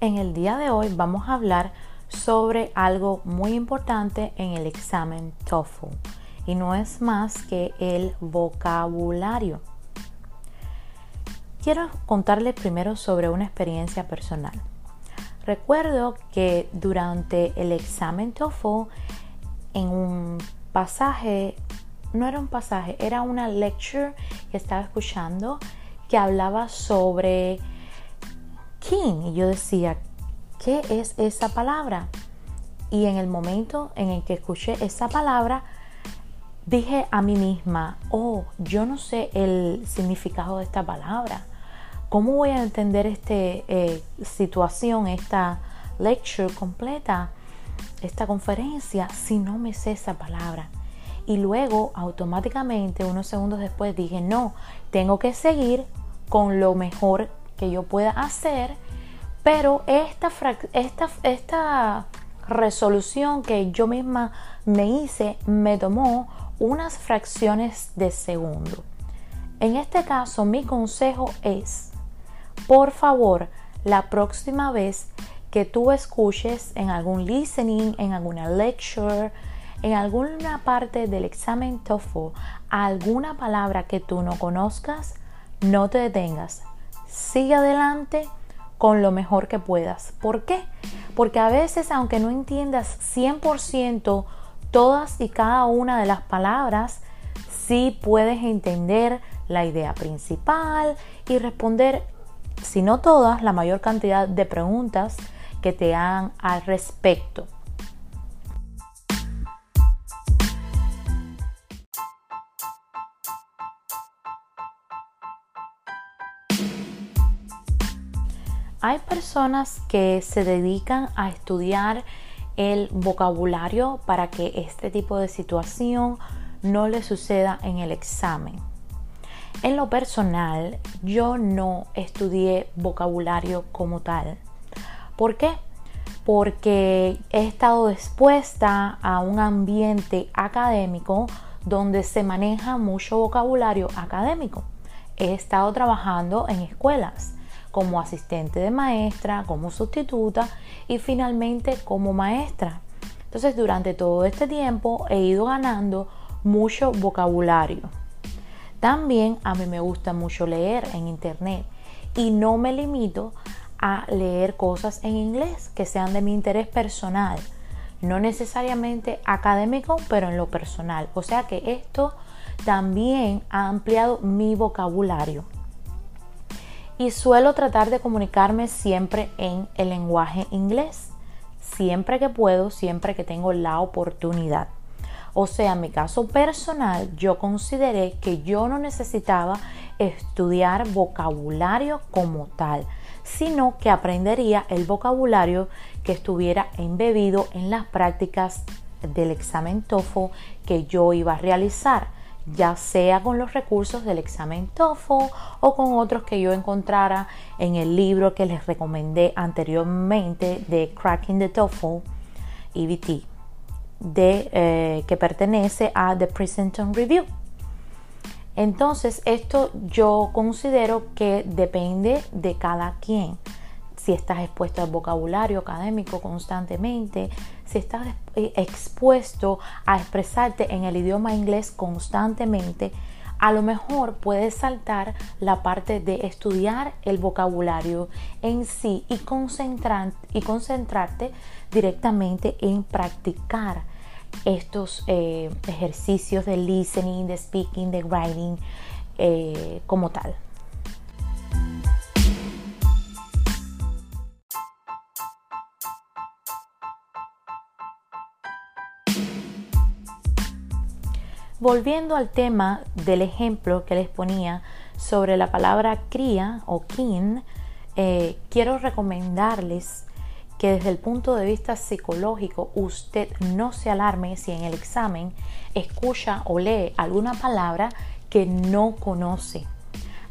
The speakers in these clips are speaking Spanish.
En el día de hoy vamos a hablar sobre algo muy importante en el examen TOEFL y no es más que el vocabulario. Quiero contarles primero sobre una experiencia personal. Recuerdo que durante el examen TOEFL en un pasaje, no era un pasaje, era una lecture que estaba escuchando que hablaba sobre y yo decía, ¿qué es esa palabra? Y en el momento en el que escuché esa palabra, dije a mí misma, oh, yo no sé el significado de esta palabra. ¿Cómo voy a entender esta eh, situación, esta lecture completa, esta conferencia, si no me sé esa palabra? Y luego, automáticamente, unos segundos después, dije, no, tengo que seguir con lo mejor que yo pueda hacer, pero esta, esta, esta resolución que yo misma me hice me tomó unas fracciones de segundo. En este caso, mi consejo es, por favor, la próxima vez que tú escuches en algún listening, en alguna lecture, en alguna parte del examen TOEFL, alguna palabra que tú no conozcas, no te detengas. Sigue adelante con lo mejor que puedas. ¿Por qué? Porque a veces, aunque no entiendas 100% todas y cada una de las palabras, sí puedes entender la idea principal y responder, si no todas, la mayor cantidad de preguntas que te hagan al respecto. Hay personas que se dedican a estudiar el vocabulario para que este tipo de situación no le suceda en el examen. En lo personal, yo no estudié vocabulario como tal. ¿Por qué? Porque he estado expuesta a un ambiente académico donde se maneja mucho vocabulario académico. He estado trabajando en escuelas como asistente de maestra, como sustituta y finalmente como maestra. Entonces durante todo este tiempo he ido ganando mucho vocabulario. También a mí me gusta mucho leer en internet y no me limito a leer cosas en inglés que sean de mi interés personal, no necesariamente académico, pero en lo personal. O sea que esto también ha ampliado mi vocabulario y suelo tratar de comunicarme siempre en el lenguaje inglés, siempre que puedo, siempre que tengo la oportunidad. O sea, en mi caso personal, yo consideré que yo no necesitaba estudiar vocabulario como tal, sino que aprendería el vocabulario que estuviera embebido en las prácticas del examen TOEFL que yo iba a realizar ya sea con los recursos del examen TOEFL o con otros que yo encontrara en el libro que les recomendé anteriormente de Cracking the TOEFL EBT, de, eh, que pertenece a The Princeton Review. Entonces, esto yo considero que depende de cada quien si estás expuesto al vocabulario académico constantemente, si estás eh, expuesto a expresarte en el idioma inglés constantemente, a lo mejor puedes saltar la parte de estudiar el vocabulario en sí y, concentrar, y concentrarte directamente en practicar estos eh, ejercicios de listening, de speaking, de writing eh, como tal. Volviendo al tema del ejemplo que les ponía sobre la palabra cría o kin, eh, quiero recomendarles que desde el punto de vista psicológico usted no se alarme si en el examen escucha o lee alguna palabra que no conoce.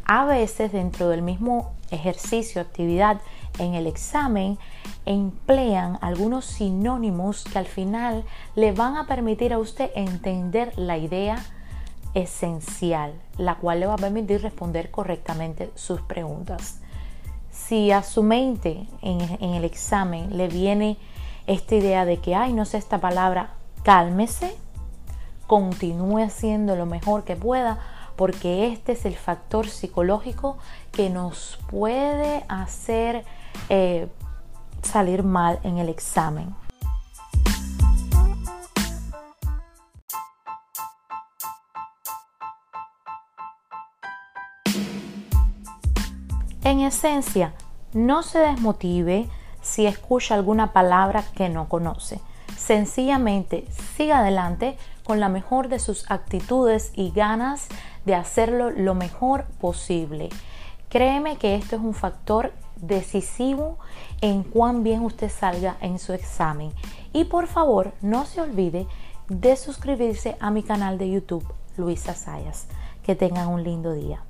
A veces dentro del mismo ejercicio, actividad en el examen, emplean algunos sinónimos que al final le van a permitir a usted entender la idea esencial, la cual le va a permitir responder correctamente sus preguntas. Si a su mente en, en el examen le viene esta idea de que, ay, no sé esta palabra, cálmese, continúe haciendo lo mejor que pueda, porque este es el factor psicológico que nos puede hacer eh, salir mal en el examen. En esencia, no se desmotive si escucha alguna palabra que no conoce. Sencillamente siga adelante con la mejor de sus actitudes y ganas de hacerlo lo mejor posible. Créeme que esto es un factor decisivo en cuán bien usted salga en su examen. Y por favor, no se olvide de suscribirse a mi canal de YouTube, Luisa Sayas. Que tengan un lindo día.